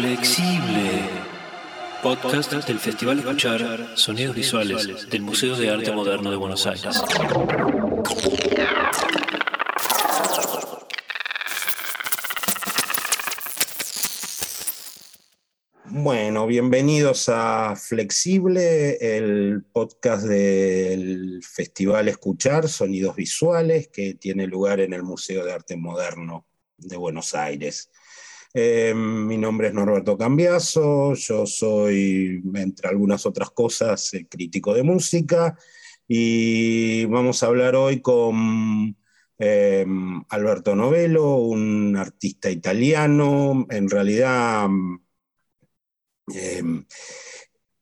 Flexible. Podcast del Festival Escuchar Sonidos Visuales del Museo de Arte Moderno de Buenos Aires. Bueno, bienvenidos a Flexible, el podcast del Festival Escuchar Sonidos Visuales que tiene lugar en el Museo de Arte Moderno de Buenos Aires. Eh, mi nombre es Norberto Cambiaso, yo soy, entre algunas otras cosas, eh, crítico de música y vamos a hablar hoy con eh, Alberto Novello, un artista italiano, en realidad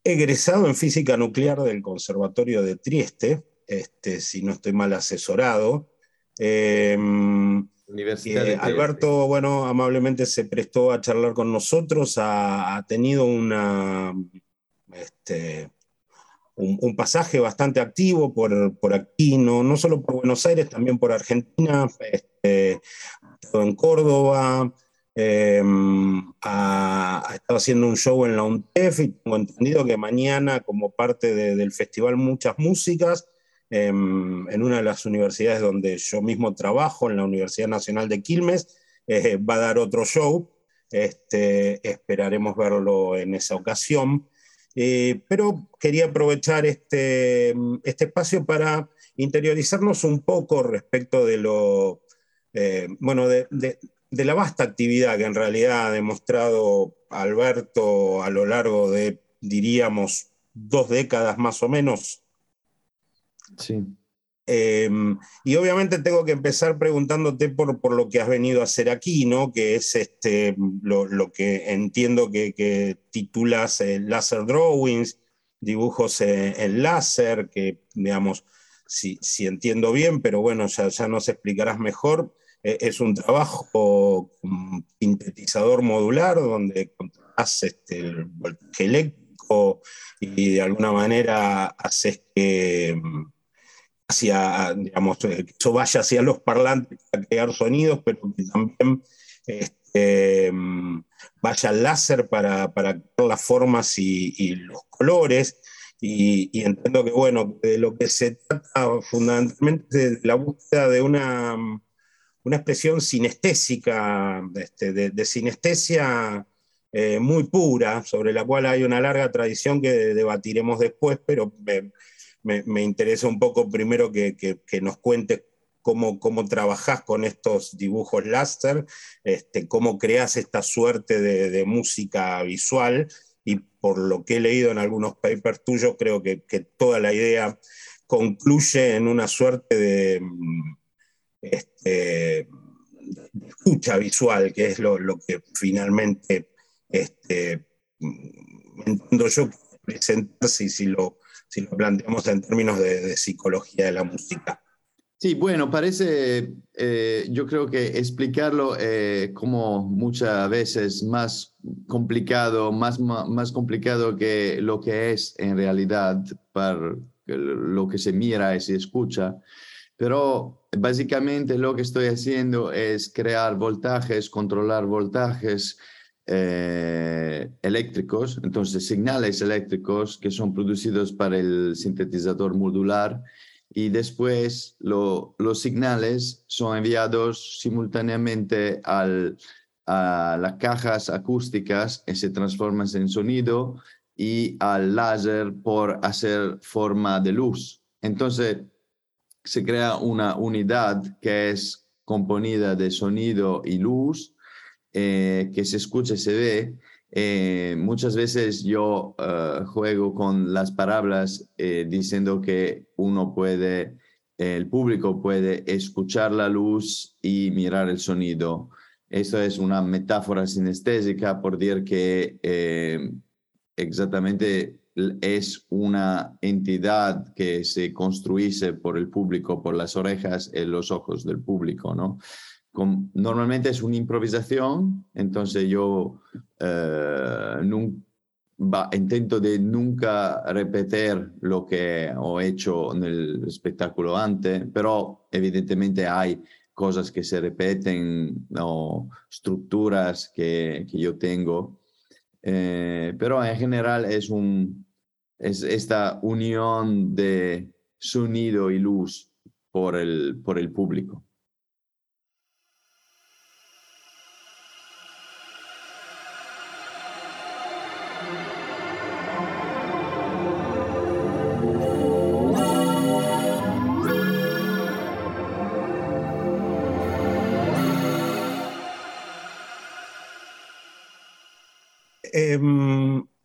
egresado en física nuclear del Conservatorio de Trieste, este, si no estoy mal asesorado. Eh, Alberto, bueno, amablemente se prestó a charlar con nosotros, ha, tenido una, este, un, pasaje bastante activo por, por aquí, no, no, solo por Buenos Aires, también por Argentina, este, en Córdoba, em, ha, estado haciendo un show en la UNTEF y tengo entendido que mañana, como parte del festival Muchas Músicas, en, una de las universidades donde yo mismo trabajo, en la Universidad Nacional de Quilmes, eh, va a dar otro show. Este, esperaremos verlo en esa ocasión. Eh, pero quería aprovechar este, este, espacio para interiorizarnos un poco respecto de lo, eh, bueno, de, la vasta actividad que en realidad ha demostrado Alberto a lo largo de, diríamos, dos décadas más o menos Sí. Em, y obviamente tengo que empezar preguntándote por, por, lo que has venido a hacer aquí, ¿no? Que es este, lo, que entiendo que, titulas eh, Laser Drawings, dibujos en, láser, que digamos, si, si, voltaje bien, pero bueno, ya, ya nos explicarás mejor. Eh, es un trabajo sintetizador modular donde haces este, el voltaje eléctrico y de alguna manera haces que hacia, digamos, que eso vaya hacia los parlantes para crear sonidos, pero que también este, vaya al láser para, para crear las formas y, los colores. Y, entiendo que, bueno, de lo que se trata fundamentalmente es la búsqueda de una, una expresión sinestésica, este, de, sinestesia eh, muy pura, sobre la cual hay una larga tradición que debatiremos después, pero eh, me, interesa un poco primero que, nos cuentes cómo, cómo trabajás con estos dibujos láser, este, cómo creas esta suerte de, música visual. Y por lo que he leído en algunos papers tuyos, creo que, toda la idea concluye en una suerte de, este, escucha visual, que es lo, que finalmente este, entiendo yo presentarse y si lo si lo planteamos en términos de, psicología de la música. Sí, bueno, parece, eh, yo creo que explicarlo eh, como muchas veces más complicado, más, más complicado que lo que es en realidad para lo que se mira y se escucha. Pero básicamente lo que estoy haciendo es crear voltajes, controlar voltajes, eh, eléctricos, entonces señales eléctricos que son producidos para el sintetizador modular y después los señales son enviados simultáneamente al, a las cajas acústicas que se transforman en sonido y al láser por hacer forma de luz. Entonces se crea una unidad que es componida de sonido y luz eh, que se escucha se ve. Eh, muchas veces yo eh, juego con las palabras diciendo que uno puede, el público puede escuchar la luz y mirar el sonido. Esto es una metáfora sinestésica por decir que exactamente es una entidad que se construye por el público, por las orejas y los ojos del público, ¿no? Normalmente es una improvisación, entonces yo eh, intento de nunca repetir lo que he hecho en el espectáculo antes, pero evidentemente hay cosas que se repiten o estructuras que, yo tengo. pero en general es, un, es esta unión de sonido y luz por el, por el público.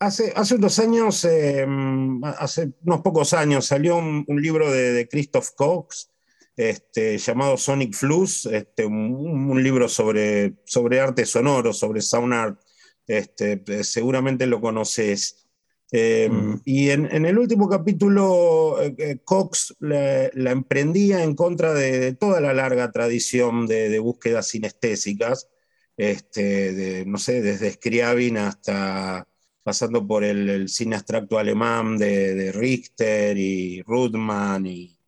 Hace, hace unos años, em, hace unos pocos años, salió un, libro de, Christoph Cox este, llamado Sonic Flux, este, un, libro sobre, sobre arte sonoro, sobre sound art. Este, seguramente lo conoces. Em, mm. Y en, el último capítulo, eh, eh, Cox la, emprendía en contra de, toda la larga tradición de, de búsquedas sinestésicas este, no sé, desde Scriabin hasta pasando por el, cine abstracto alemán de, Richter y Rudman y,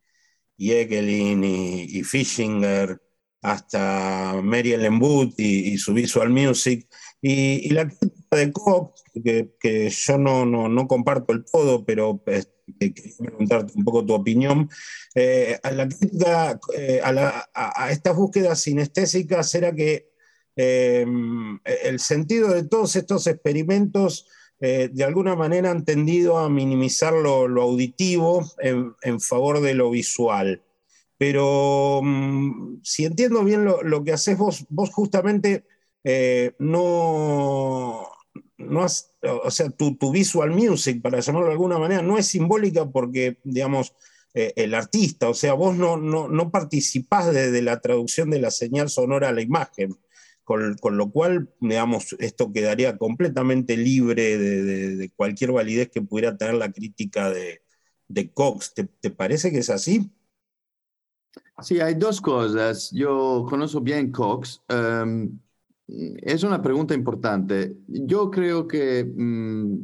y Egelin y, Fischinger, hasta Mary Ellen y, su Visual Music. Y, la crítica de Cox, que, yo no, no, comparto el todo, pero este, quería preguntarte un poco tu opinión, eh, a la crítica eh, a, a, estas búsquedas sinestésicas era que el sentido de todos estos experimentos eh, de alguna manera han tendido a minimizar lo, auditivo en, favor de lo visual. Pero mm, si entiendo bien lo, que haces vos, vos justamente eh, no, no o sea, tu, visual music, para llamarlo de alguna manera, no es simbólica porque, digamos, eh, el artista, o sea, vos no, no, participás de, la traducción de la señal sonora a la imagen con, lo cual, digamos, esto quedaría completamente libre de, cualquier validez que pudiera tener la crítica de, Cox. ¿Te, parece que es así? Sí, hay dos cosas. Yo conozco bien Cox. Em, es una pregunta importante. Yo creo que mm,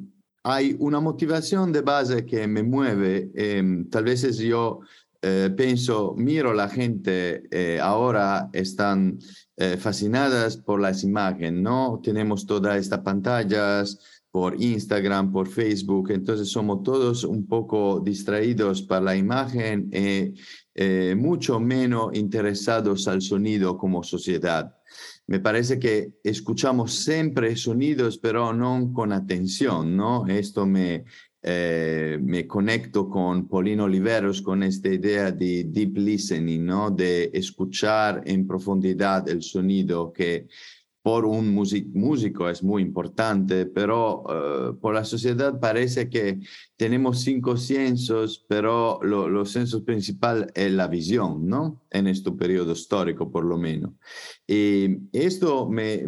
hay una motivación de base que me mueve. Em, tal vez es yo eh, pienso, miro la gente eh, ahora están eh, fascinadas por las imágenes, ¿no? Tenemos todas estas pantallas por Instagram, por Facebook, entonces somos todos un poco distraídos para la imagen y mucho menos interesados al sonido como sociedad. Me parece que escuchamos siempre sonidos, pero no con atención, ¿no? Esto me, eh, me conecto con Paulino Oliveros con esta idea de deep listening, ¿no? de escuchar en profundidad el sonido que por un músico es muy importante, pero eh, por la sociedad parece que tenemos cinco censos, pero los censos principal es la visión, ¿no? En este periodo histórico, por lo menos. Y esto me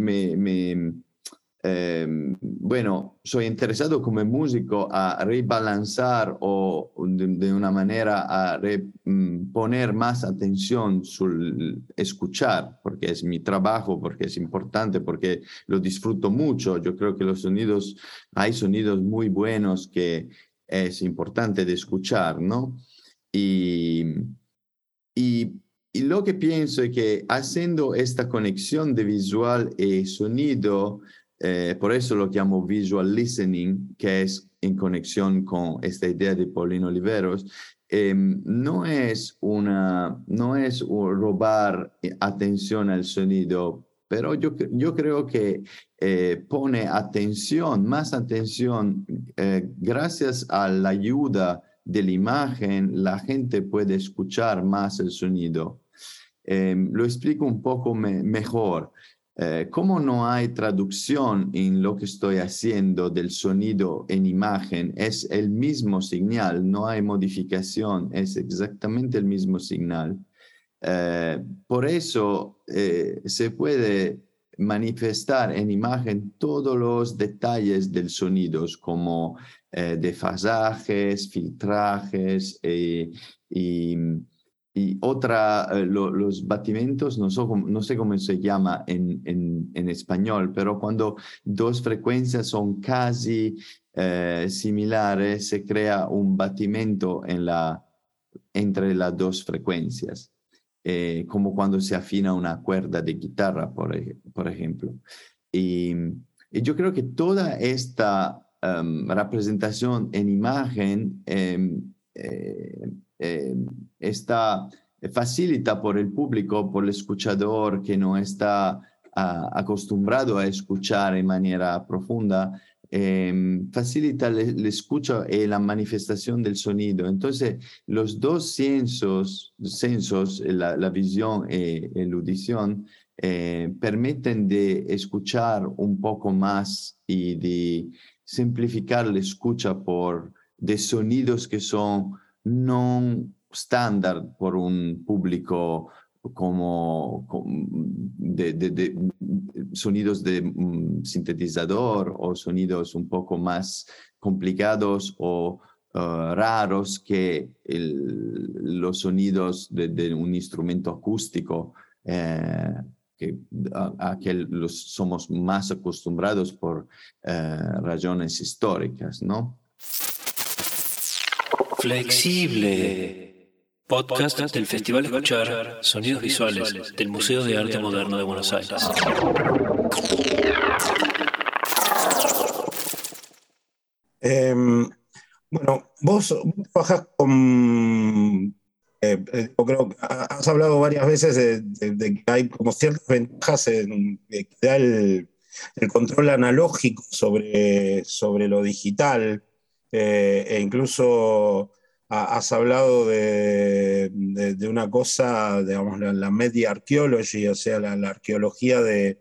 Em, bueno, soy interesado como músico a rebalanzar o de, una manera a mm, poner más atención sobre escuchar, porque es mi trabajo, porque es importante, porque lo disfruto mucho. Yo creo que los sonidos, hay sonidos muy buenos que es importante de escuchar, ¿no? Y, y, y lo que pienso es que haciendo esta conexión de visual y sonido, eh, por eso lo llamo visual listening, que es en conexión con esta idea de Paulino Oliveros. Em, no es no es robar atención al sonido, pero yo, yo creo que eh, pone atención, más atención, eh, gracias a la ayuda de la imagen, la gente puede escuchar más el sonido. Em, lo explico un poco mejor. Eh, como no hay traducción en lo que estoy haciendo del sonido en imagen, es el mismo señal, no hay modificación, es exactamente el mismo señal. Eh, por eso eh, se puede manifestar en imagen todos los detalles del sonido, como desfasajes, filtrajes y y otra, eh, los batimentos, no, no, sé cómo se llama en, en, español, pero cuando dos frecuencias son casi eh, similares, se crea un batimento en la, entre las dos frecuencias, eh, como cuando se afina una cuerda de guitarra, por, ejemplo. Y Y yo creo que toda esta em, representación en imagen em, eh, está facilita por el público, por el escuchador que no está ah, acostumbrado a escuchar en manera profunda, facilita la escucha y la manifestación del sonido. Entonces, los dos sensos, sensos la, la visión y la audición, eh, permiten de escuchar un poco más y de simplificar la escucha por de sonidos que son no estándar por un público como, sonidos de mm, sintetizador o sonidos un poco más complicados o uh, raros que los sonidos de, un instrumento acústico. Eh, que, a, que los somos más acostumbrados por eh, razones históricas, ¿no? Flexible. Podcast del Festival Escuchar Sonidos Visuales del Museo de Arte Moderno de Buenos Aires. Em, bueno, vos, trabajas con eh, eh, has hablado varias veces de, que hay como ciertas ventajas en que da el, control analógico sobre, sobre lo digital, eh, e incluso has hablado de, una cosa, digamos, la, media archaeology, o sea, la, arqueología de,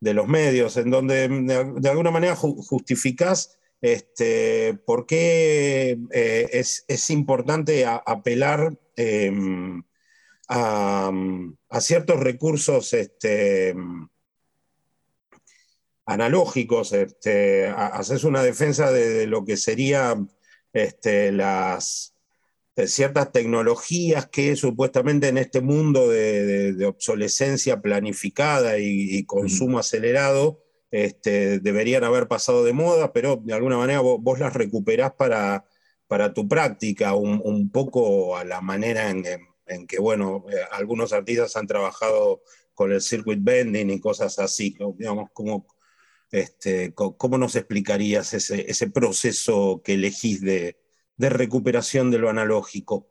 los medios, en donde de, alguna manera justificás este, por qué es, importante apelar Em, a, ciertos recursos este, analógicos, este, haces una defensa de, lo que serían este, las ciertas tecnologías que supuestamente en este mundo de, obsolescencia planificada y, consumo acelerado este, deberían haber pasado de moda, pero de alguna manera vos las recuperás para, para tu práctica, un, poco a la manera en, que, bueno, eh, algunos artistas han trabajado con el circuit bending y cosas así, digamos, ¿cómo, este, ¿cómo nos explicarías ese, proceso que elegís de, recuperación de lo analógico?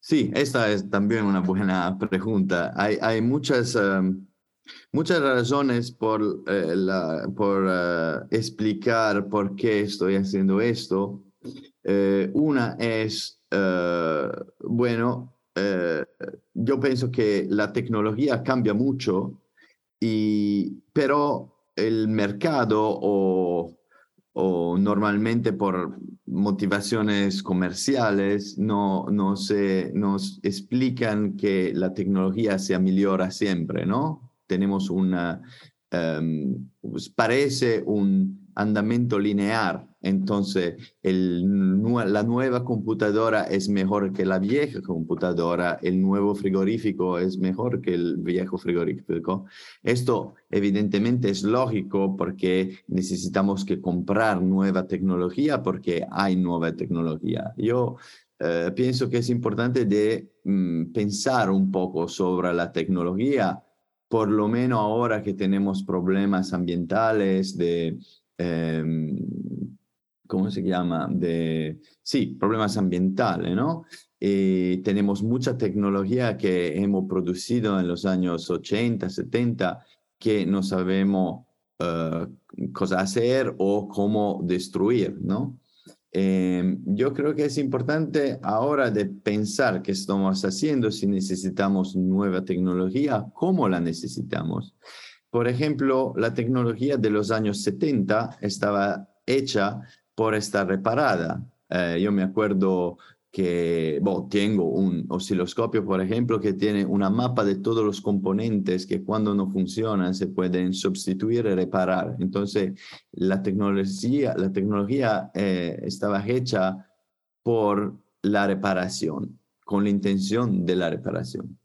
Sí, esta es también una buena pregunta. Hay, muchas, em, Muchas razones por, eh, por eh, explicar por qué estoy haciendo esto. Eh, una es, bueno, yo pienso que la tecnología cambia mucho, y, pero el mercado o, o normalmente por motivaciones comerciales no, no se, nos explican que la tecnología se ameliora siempre, ¿no? tenemos una, em, pues parece un andamento lineal. Entonces, el, la nueva computadora es mejor que la vieja computadora, el nuevo frigorífico es mejor que el viejo frigorífico. Esto evidentemente es lógico porque necesitamos que comprar nueva tecnología porque hay nueva tecnología. Yo eh, pienso que es importante de mm, pensar un poco sobre la tecnología por lo menos ahora que tenemos problemas ambientales de, em, ¿cómo se llama? De, sí, problemas ambientales, ¿no? Y tenemos mucha tecnología que hemos producido en los años 80, 70, que no sabemos uh, cosa hacer o cómo destruir, ¿no? Em, yo creo que es importante ahora de pensar qué estamos haciendo, si necesitamos nueva tecnología, cómo la necesitamos. Por ejemplo, la tecnología de los años 70 estaba hecha por estar reparada. Eh, yo me acuerdo que tengo un osciloscopio, por ejemplo, que tiene una mapa de todos los componentes que cuando no funcionan se pueden sustituir y reparar. Entonces, la tecnología, la tecnología eh, estaba hecha por la reparación, con la intención de la reparación.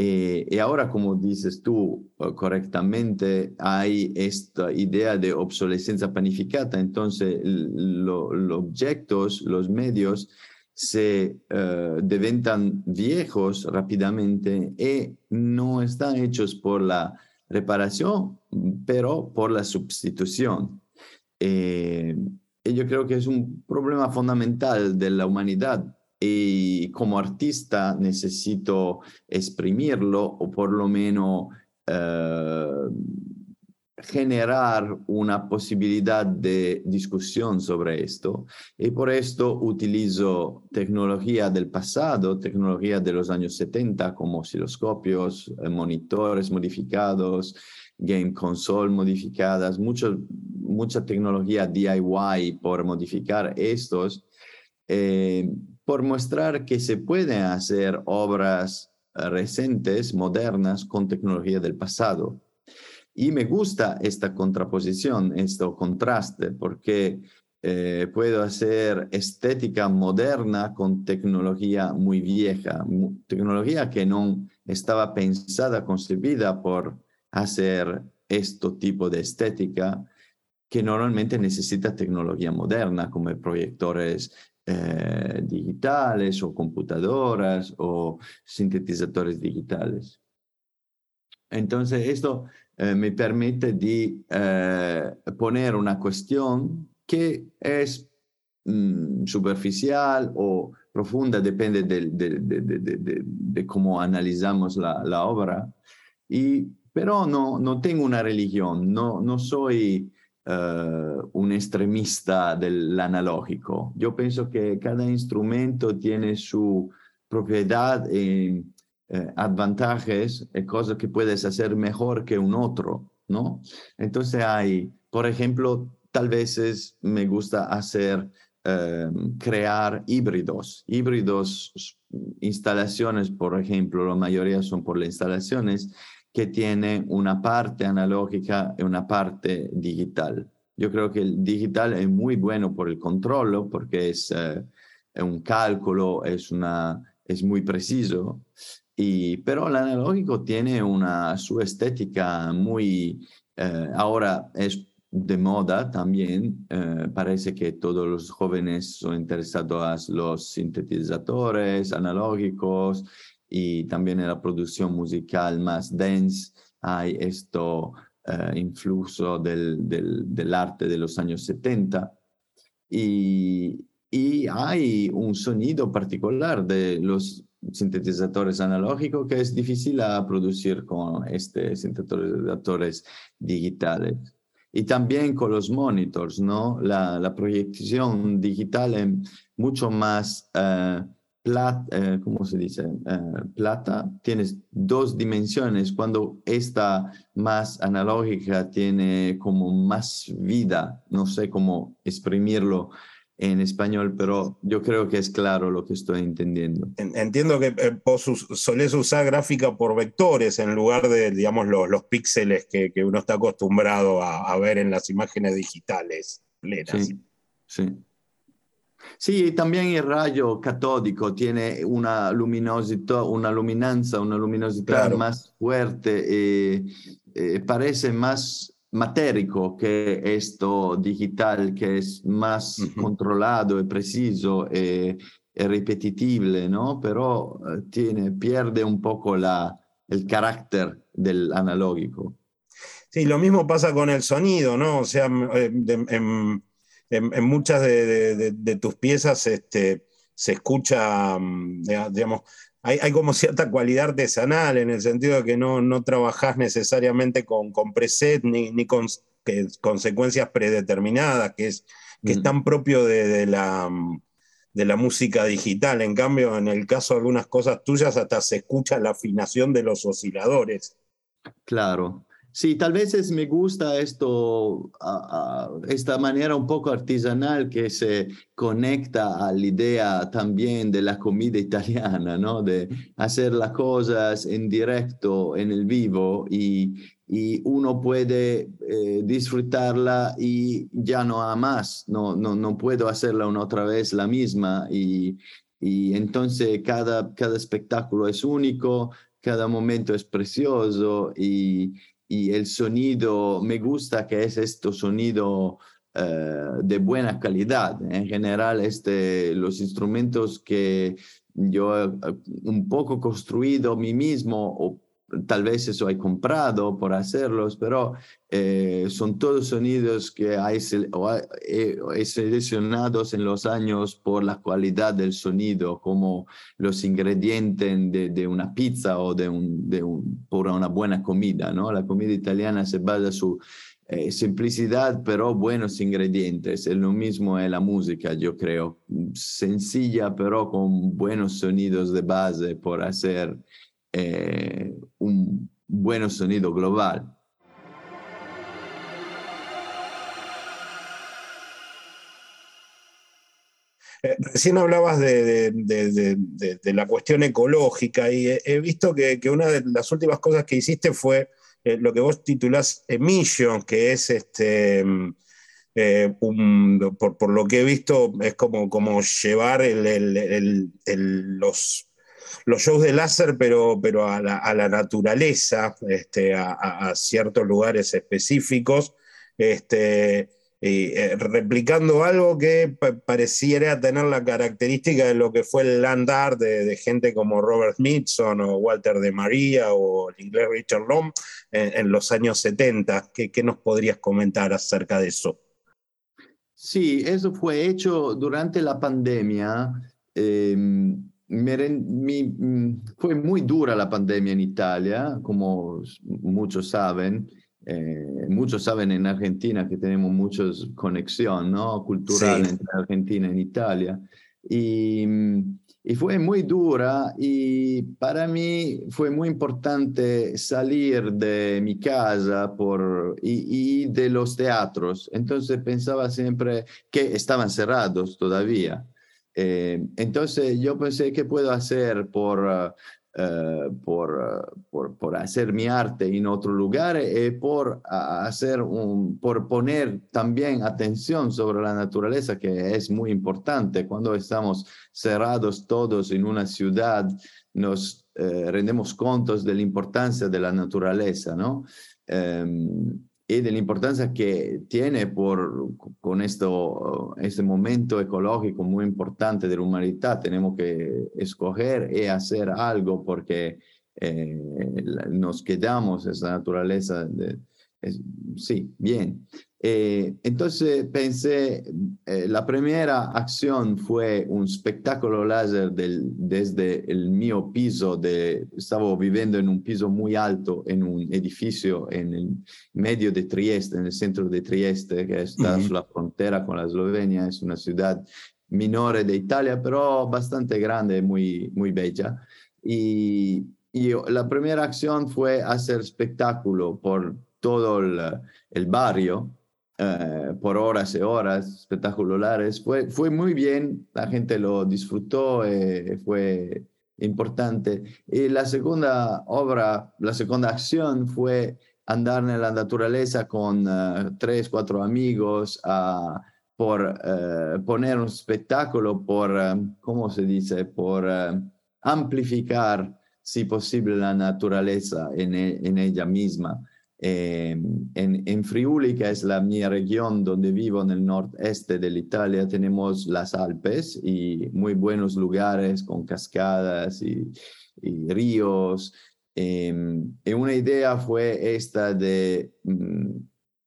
Eh, y ahora, como dices tú eh, correctamente, hay esta idea de obsolescencia planificada. Entonces, los objetos, los medios, se uh, deventan viejos rápidamente y no están hechos por la, reparación, pero por la sustitución. Eh, y yo creo que es un problema fundamental de la humanidad y como artista necesito exprimirlo o por lo menos eh, generar una posibilidad de discusión sobre esto. Y por esto utilizo tecnología del pasado, tecnología de los años 70 como osciloscopios, eh, monitores modificados, game console modificadas, mucho, mucha tecnología DIY por modificar estos, eh, por mostrar que se pueden hacer obras recientes, modernas, con tecnología del pasado. Y me gusta esta contraposición, este contraste, porque eh, puedo hacer estética moderna con tecnología muy vieja, tecnología que no estaba pensada, concebida por hacer este tipo de estética que normalmente necesita tecnología moderna como proyectores eh, digitales o computadoras o sintetizadores digitales. Entonces, esto eh, me permite eh, poner una cuestión que es mm, superficial o profunda, depende de, cómo analizamos la, la, obra, y, pero no, no tengo una religión, no, no soy eh, un extremista del analógico. Yo pienso que cada instrumento tiene su propiedad y eh, advantajes, y cosas que puedes hacer mejor que un otro, ¿no? Entonces hay, por ejemplo, tal vez me gusta hacer, eh, crear híbridos, híbridos, instalaciones, por ejemplo, la mayoría son por las instalaciones, que tiene una parte analógica y una parte digital. Yo creo que el digital es muy bueno por el control, porque es, eh, un cálculo, es, una, es muy preciso, y, pero el analógico tiene una, su estética muy, eh, ahora es de moda también. Eh, parece que todos los jóvenes son interesados a los sintetizadores analógicos y también en la producción musical más dense hay esto uh, influjo del, del, del, arte de los años 70 y, y hay un sonido particular de los sintetizadores analógicos que es difícil a producir con estos sintetizadores digitales. Y también con los monitors, ¿no? La, la proyección digital es mucho más... Uh, plata, eh, ¿cómo se dice? Eh, plata, tienes dos dimensiones, cuando esta más analógica tiene como más vida, no sé cómo exprimirlo en español, pero yo creo que es claro lo que estoy entendiendo. Entiendo que eh, vos solés usar gráfica por vectores en lugar de, digamos, los, los píxeles que, que, uno está acostumbrado a, a, ver en las imágenes digitales plenas. Sí, sí. Sí, también el rayo catódico tiene una luminosità, una luminanza, una luminosidad claro. más fuerte, eh, eh, parece más matérico que esto digital, que es más uh -huh. controlado y preciso y, y repetitible, ¿no? Pero eh, tiene, pierde un poco la, el carácter del analógico. Sí, lo mismo pasa con el sonido, ¿no? O sea, en, en, en muchas de, de, de, tus piezas este, se escucha, mm, digamos, hay, hay, como cierta cualidad artesanal en el sentido de que no, no trabajás necesariamente con, con preset ni, ni con que, consecuencias predeterminadas, que es, que mm. es tan propio de, la, mm, de la música digital. En cambio, en el caso de algunas cosas tuyas, hasta se escucha la afinación de los osciladores. Claro, Sí, tal vez es, me gusta esto, esta manera un poco artesanal que se conecta a la idea también de la comida italiana, ¿no? De hacer las cosas en directo, en el vivo y, y uno puede eh, disfrutarla y ya no a más, no, no, no puedo hacerla una otra vez la misma y, y entonces cada, cada espectáculo es único, cada momento es precioso y, y el sonido, me gusta que es este sonido uh, de buena calidad. En general, este, los instrumentos que yo he un poco construido mí mismo tal vez eso hay comprado por hacerlos, pero eh, son todos sonidos que hay, he, seleccionados en los años por la cualidad del sonido, como los ingredientes de, de una pizza o de, un, de un, por una buena comida, ¿no? La comida italiana se basa su eh, simplicidad, pero buenos ingredientes. Es lo mismo en la música, yo creo. Sencilla, pero con buenos sonidos de base por hacer eh, un buen sonido global. Eh, recién hablabas de, la cuestión ecológica y he, visto que, una de las últimas cosas que hiciste fue eh, lo que vos titulás Emission, que es este, mm, por, lo que he visto, es como, como llevar los, los shows de láser, pero, pero a, la, naturaleza, este, a, ciertos lugares específicos. Este, eh, replicando algo que pareciera tener la característica de lo que fue el land art de, gente como Robert Smithson o Walter de María o el inglés Richard Lom en, los años 70. ¿Qué, nos podrías comentar acerca de eso? Sí, eso fue hecho durante la pandemia. Em, mm, fue muy dura la pandemia en Italia, como muchos saben. Eh, muchos saben en Argentina que tenemos mucha conexión ¿no? cultural entre Argentina y Italia. Y, y, fue muy dura y para mí fue muy importante salir de mi casa por, y, y de los teatros. Entonces pensaba siempre que estaban cerrados todavía. Eh, entonces yo pensé, ¿qué puedo hacer por... Eh, por, por, por, hacer mi arte en otro lugar y por hacer un, por poner también atención sobre la naturaleza, que es muy importante. Cuando estamos cerrados todos en una ciudad, nos eh, rendemos cuentos de la importancia de la naturaleza, ¿no? Em, y de la importancia que tiene por, con esto, este momento ecológico muy importante de la humanidad. Tenemos que escoger y hacer algo porque eh, nos quedamos esa naturaleza sí, bien. Eh, entonces pensé, eh, la primera acción fue un espectáculo láser del, desde el mío piso, de, estaba viviendo en un piso muy alto, en un edificio en el medio de Trieste, en el centro de Trieste, que está en la frontera con la Eslovenia, es una ciudad menor de Italia, pero bastante grande, muy, muy bella. Y, y la primera acción fue hacer espectáculo por todo el, barrio eh, por horas y horas espectaculares. Fue, fue muy bien, la gente lo disfrutó, eh, fue importante. Y la segunda obra, la segunda acción fue andar en la naturaleza con eh, tres, cuatro amigos a, por poner un espectáculo, por, ¿cómo se dice? Por amplificar, si posible, la naturaleza en, e, en ella misma. Eh, en, Friuli, que es la mi región donde vivo en el noreste de Italia, tenemos las Alpes y muy buenos lugares con cascadas y, ríos. Eh, y una idea fue esta de mm,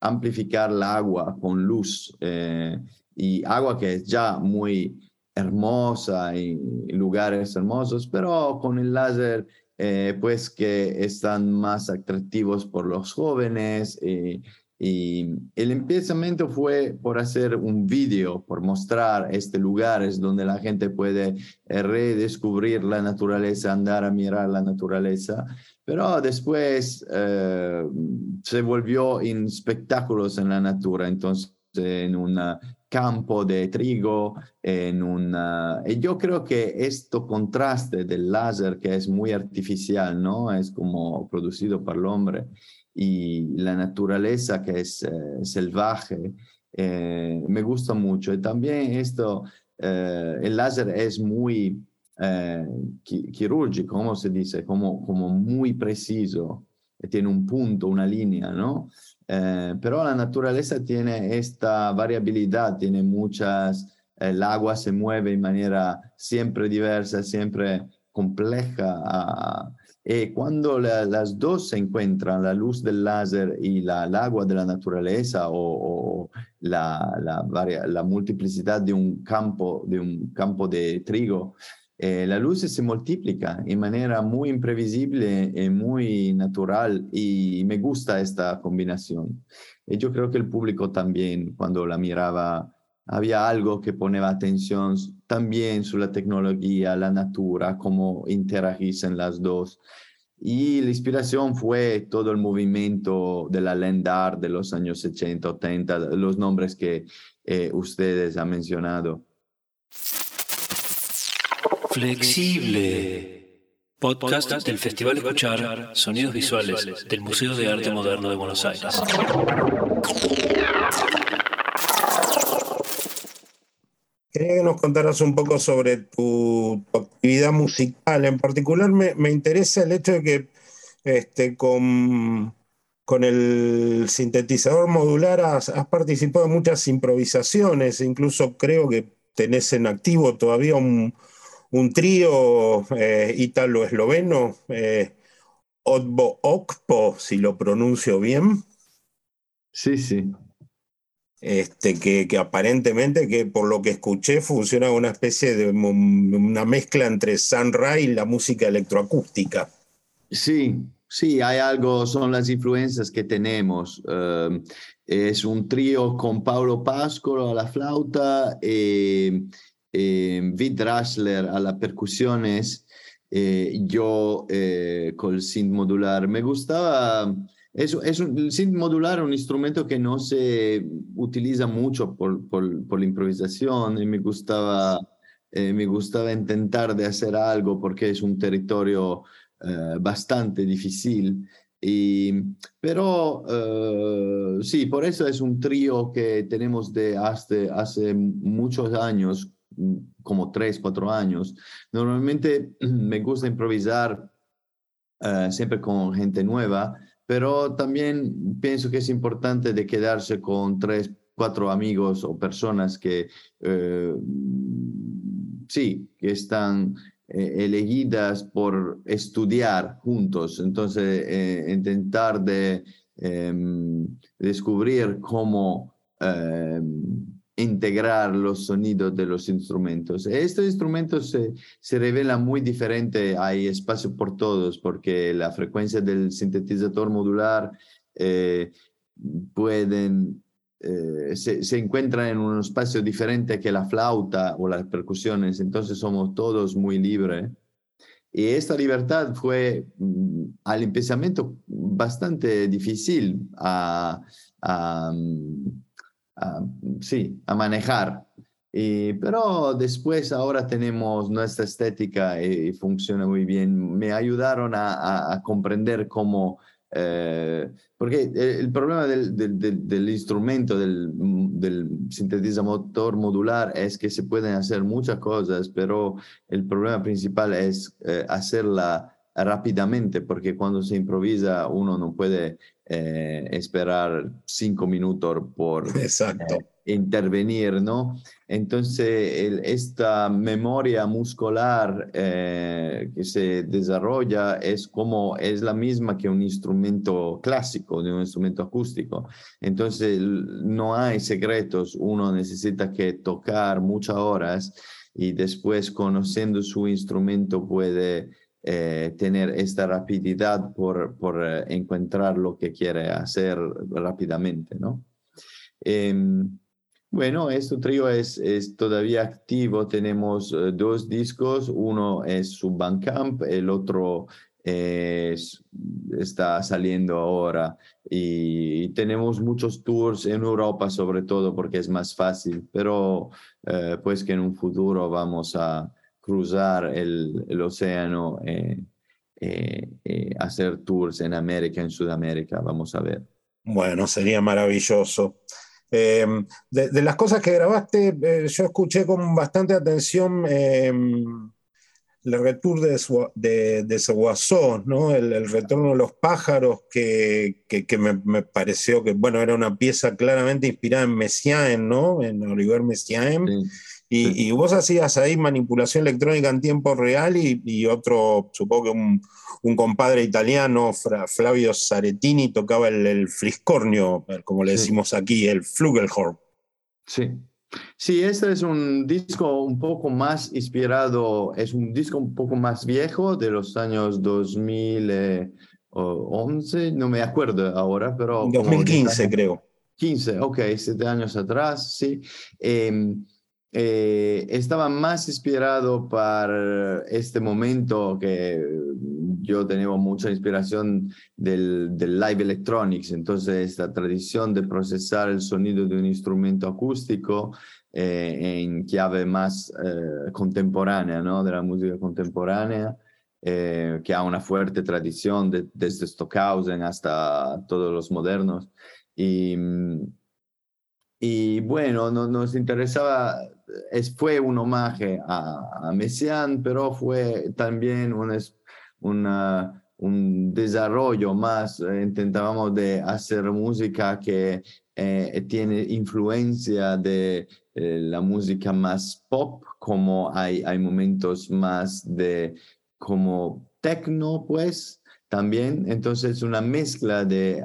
amplificar el agua con luz eh, y agua que es ya muy hermosa y lugares hermosos, pero con el láser eh, pues que están más atractivos por los jóvenes. Eh, y el empezamiento fue por hacer un vídeo, por mostrar este lugares donde la gente puede eh, redescubrir la naturaleza, andar a mirar la naturaleza. Pero después se volvió en espectáculos en la natura. Entonces, en una campo de trigo, en una... Y yo creo que esto contraste del láser, que es muy artificial, ¿no? Es como producido por el hombre, y la naturaleza que es eh, salvaje, eh, me gusta mucho. Y también esto, eh, el láser es muy quirúrgico, ¿cómo se dice? Como, como muy preciso, tiene un punto, una línea, ¿no? Eh, pero la naturaleza tiene esta variabilidad, tiene muchas, el agua se mueve de manera siempre diversa, siempre compleja. Y cuando las dos se encuentran, la luz del láser y la, el agua de la naturaleza o, la, la, la, multiplicidad de un campo, de un campo de trigo, eh, la luz se multiplica de manera muy imprevisible y muy natural y me gusta esta combinación. Y yo creo que el público también, cuando la miraba, había algo que ponía atención también sobre la tecnología, la natura, cómo interagisen las dos. Y la inspiración fue todo el movimiento de la land art de los años 80, 80, los nombres que eh, ustedes han mencionado. Flexible. Podcast del Festival Escuchar Sonidos Visuales del Museo de Arte Moderno de Buenos Aires. Quería que nos contaras un poco sobre tu, actividad musical. En particular me, me, interesa el hecho de que este, con, con el sintetizador modular has, has, participado en muchas improvisaciones, incluso creo que tenés en activo todavía un, un trío eh, ítalo-esloveno, eh, Otbo Okpo, si lo pronuncio bien. Sí, sí. Este, que, que, aparentemente, que por lo que escuché, funciona una especie de una mezcla entre Sun y la música electroacústica. Sí, sí, hay algo, son las influencias que tenemos. Um, es un trío con Paulo Pascolo a la flauta, eh, Vid Rashler a las percusiones, eh, yo eh, con el synth modular. Me gustaba, es, un, el synth modular es un instrumento que no se utiliza mucho por, por, por la improvisación y me gustaba, eh, me gustaba intentar de hacer algo porque es un territorio eh, bastante difícil. Pero sí, por eso es un trío que tenemos de hace, hace muchos años como tres, cuatro años. Normalmente me gusta improvisar uh, siempre con gente nueva, pero también pienso que es importante de quedarse con tres, cuatro amigos o personas que uh, sí, que están eh, elegidas por estudiar juntos. Entonces, eh, intentar de eh, descubrir cómo integrar los sonidos de los instrumentos. Estos instrumentos se, se revelan muy diferentes, hay espacio por todos, porque la frecuencia del sintetizador modular eh, pueden, eh, se, se encuentran en un espacio diferente que la flauta o las percusiones, entonces somos todos muy libres. Y esta libertad fue mm, al empezamiento bastante difícil a, a sí, a manejar. pero después ahora tenemos nuestra estética y, funciona muy bien. Me ayudaron a, comprender cómo, eh, porque el, problema del, instrumento, del, del sintetizador modular es que se pueden hacer muchas cosas, pero el problema principal es eh, hacerla rápidamente, porque cuando se improvisa uno no puede eh, esperar cinco minutos por Exacto. Eh, intervenir, ¿no? Entonces, esta memoria muscular eh, que se desarrolla es como, es la misma que un instrumento clásico, de un instrumento acústico. Entonces, no hay secretos, uno necesita que tocar muchas horas y después conociendo su instrumento puede eh, tener esta rapididad por, por eh, encontrar lo que quiere hacer rápidamente, ¿no? Em, bueno, este trío es, todavía activo. Tenemos eh, dos discos. Uno es su Bandcamp, el otro está saliendo ahora. Y tenemos muchos tours en Europa, sobre todo porque es más fácil, pero pues que en un futuro vamos a, cruzar el, el océano, eh, eh, eh, hacer tours en América, en Sudamérica, vamos a ver. Bueno, sería maravilloso. de, las cosas que grabaste, yo escuché con bastante atención el retour de, de, de ¿no? El, retorno de los pájaros, que, que, me, pareció que, bueno, era una pieza claramente inspirada en Messiaen, ¿no? En Oliver Messiaen. Y, y, vos hacías ahí manipulación electrónica en tiempo real y, y otro, supongo que un, un, compadre italiano, Flavio Zaretini, tocaba el, el fliscornio, como le decimos aquí, el flugelhorn. Sí, Sí, este es un disco un poco más inspirado, es un disco un poco más viejo de los años 2011, no me acuerdo ahora, pero... 2015 creo. 15, ok, siete años atrás, sí. Em, eh, estaba más inspirado para este momento que yo tenía mucha inspiración del, del, live electronics, entonces esta tradición de procesar el sonido de un instrumento acústico eh, en clave más eh, contemporánea, ¿no? de la música contemporánea, que ha una fuerte tradición desde Stockhausen hasta todos los modernos. Y, y bueno, no, nos interesaba fue un homenaje a, a pero fue también un, un desarrollo más, eh, intentábamos de hacer música que eh, tiene influencia de eh, la música más pop, como hay, hay momentos más de como techno, pues, también. Entonces, una mezcla de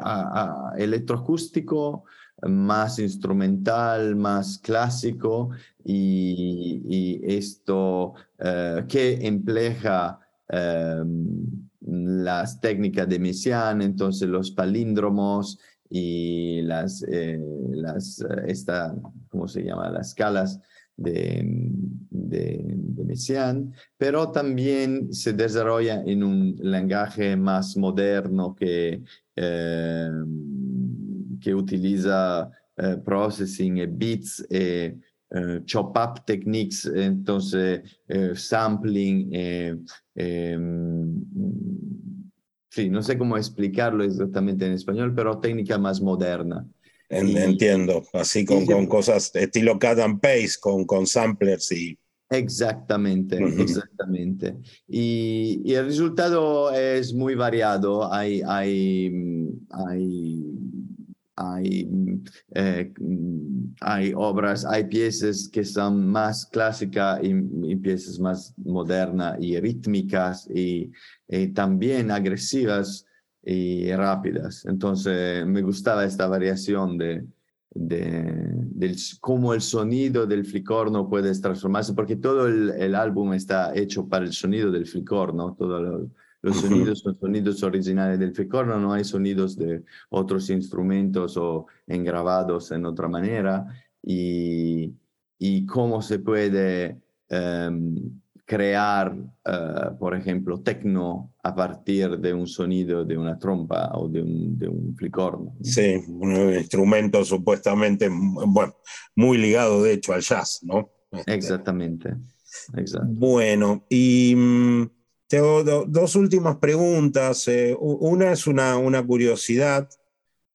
electroacústico, más instrumental, más clásico y, esto eh, que empleja em, las técnicas de Messiaen, entonces los palíndromos y las, eh, las esta, ¿cómo se llama? Las escalas de, de, de pero también se desarrolla en un lenguaje más moderno que que utiliza eh, processing e bits eh, chop-up techniques, entonces eh, sampling. Em, sí, no sé cómo explicarlo exactamente en español, pero técnica más moderna. Entiendo, así con, con cosas estilo cut and paste, con, con samplers y... Exactamente, exactamente. Y, y, el resultado es muy variado. Hay, hay, hay hay, eh, hay obras, hay piezas que son más clásicas y, piezas más modernas y rítmicas y, también agresivas y rápidas. Entonces me gustaba esta variación de, de, cómo el sonido del flicorno puede transformarse, porque todo el, el, álbum está hecho para el sonido del flicorno, todo lo, los sonidos son sonidos originales del flicorno, no hay sonidos de otros instrumentos o engravados en otra manera. Y, y cómo se puede em, crear, eh, por ejemplo, tecno a partir de un sonido de una trompa o de un, de un flicorno. Sí, un instrumento supuestamente, bueno, muy ligado de hecho al jazz, ¿no? Este, Exactamente. Exacto. Bueno, y tengo dos últimas preguntas. Eh, una es una, una curiosidad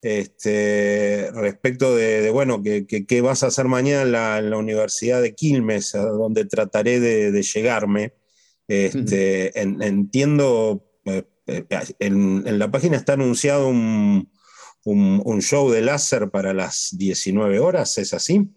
este, respecto de, bueno, ¿qué vas a hacer mañana en la, Universidad de Quilmes, a donde trataré de, llegarme. Este, entiendo, eh, eh, en, la página está anunciado un, un, show de láser para las 19 horas, ¿es así?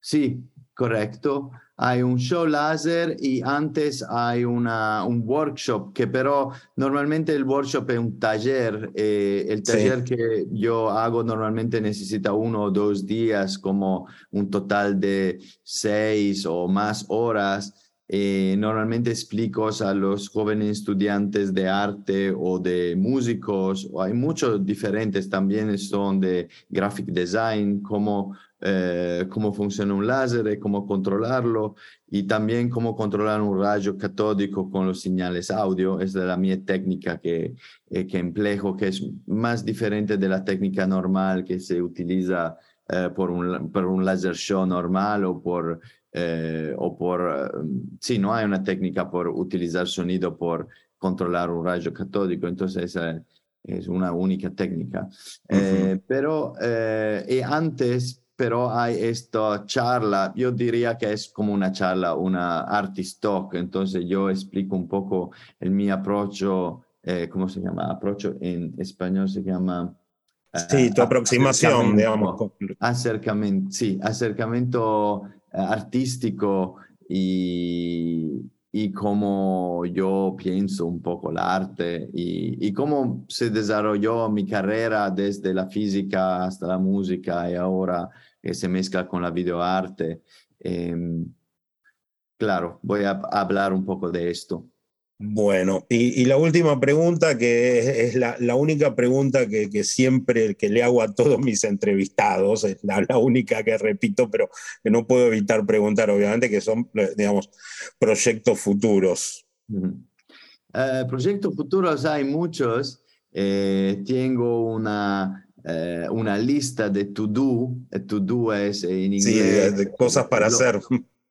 Sí, correcto hay un show láser y antes hay una, un workshop, que pero normalmente el workshop es un taller. Eh, el taller que yo hago normalmente necesita uno o dos días, como un total de seis o más horas. Eh, normalmente explico a los jóvenes estudiantes de arte o de músicos, o hay muchos diferentes también, son de graphic design, como eh, cómo funciona un láser y cómo controlarlo, y también cómo controlar un rayo catódico con los señales audio. Es de la mía técnica que, eh, que emplejo, que es más diferente de la técnica normal que se utiliza eh, por, un, por un laser show normal o por... o por, sí, no hay una técnica por utilizar sonido por controlar un rayo catódico, entonces es una única técnica. pero antes pero hay esta charla, yo diría que es como una charla, una artist talk, entonces yo explico un poco el mi approach, eh, ¿cómo se llama? Approach en español se llama... Sí, tu aproximación, digamos. Acercamiento, sí, acercamiento artístico y, y cómo yo pienso un poco el arte y, y, cómo se desarrolló mi carrera desde la física hasta la música y ahora que se mezcla con la videoarte. Eh, claro, voy a hablar un poco de esto. Bueno, y, la última pregunta, que es, la, la, única pregunta que, que, siempre que le hago a todos mis entrevistados, es la, la, única que repito, pero que no puedo evitar preguntar, obviamente, que son, digamos, proyectos futuros. Uh, proyectos futuros hay muchos. Eh, tengo una, eh, una lista de to-do. To-do es en inglés. Sí, de cosas para lo, hacer.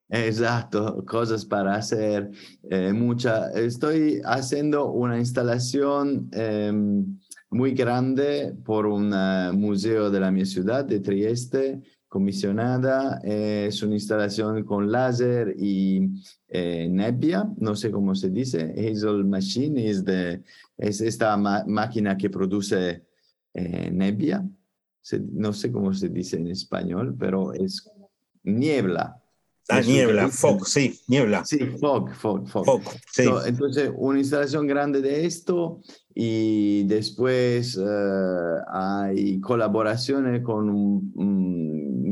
Exacto, cosas para hacer. Eh, mucha. Estoy haciendo una instalación eh, muy grande por un museo de la mi ciudad, de Trieste, comisionada. Eh, es una instalación con láser y eh, nebbia, no sé cómo se dice. Hazel Machine es, de, es esta máquina que produce eh, nebbia. Se, no sé cómo se dice en español, pero es niebla Ah, niebla, fog, sí, niebla. Sí, fog, fog, fog. fog sí. so, entonces, una instalación grande de esto y después uh, hay colaboraciones con um,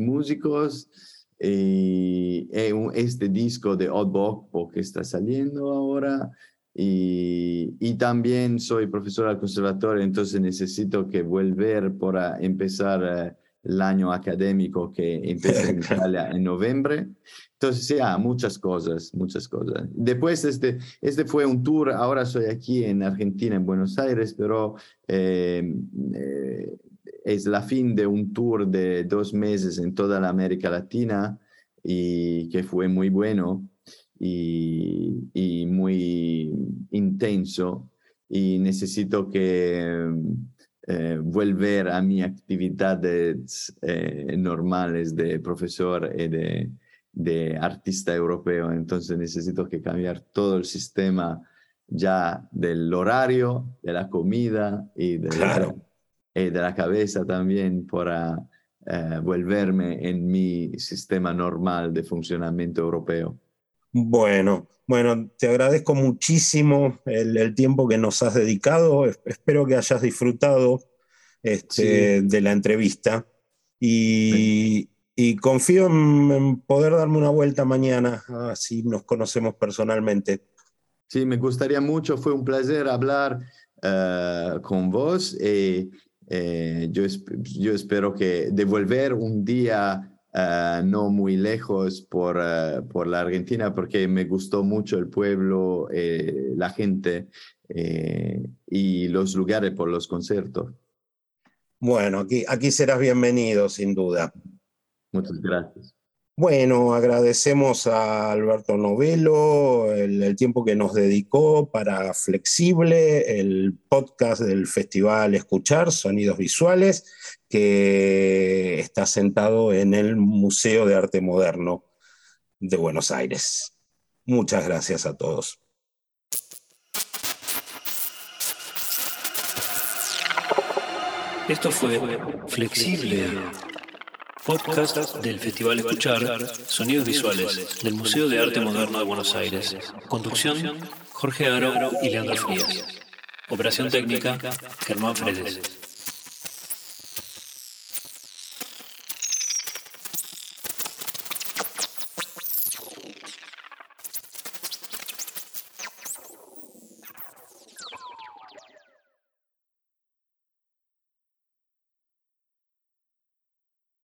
músicos y, y, este disco de Odd que está saliendo ahora. Y, y, también soy profesor al conservatorio, entonces necesito que volver para empezar uh, el año académico que empieza en Italia en noviembre. Entonces, sí, ah, muchas cosas, muchas cosas. Después, este, este fue un tour, ahora soy aquí en Argentina, en Buenos Aires, pero eh, eh, es la fin de un tour de dos meses en toda la América Latina y que fue muy bueno y, y muy intenso y necesito que eh, volver a mis actividades eh, normales de profesor y de, de, artista europeo. Entonces necesito que cambiar todo el sistema ya del horario, de la comida y de, claro. la, y de la, cabeza también para eh, volverme en mi sistema normal de funcionamiento europeo. Bueno, bueno, te agradezco muchísimo el, el, tiempo que nos has dedicado. Espero que hayas disfrutado este, sí. de la entrevista. Y, y confío en, en, poder darme una vuelta mañana, así nos conocemos personalmente. Sí, me gustaría mucho. Fue un placer hablar uh, con vos. Y, eh, yo, yo espero que devolver un día Uh, no muy lejos por, uh, por la Argentina porque me gustó mucho el pueblo, eh, la gente eh, y los lugares por los conciertos. Bueno, aquí, aquí serás bienvenido, sin duda. Muchas gracias. Bueno, agradecemos a Alberto Novelo el, el, tiempo que nos dedicó para Flexible, el podcast del Festival Escuchar, Sonidos Visuales, que está sentado en el Museo de Arte Moderno de Buenos Aires. Muchas gracias a todos. Esto fue Flexible, podcast del Festival Escuchar, Sonidos Visuales, del Museo de Arte Moderno de Buenos Aires. Conducción, Jorge Aro y Leandro Frías. Operación técnica, Germán Fredes.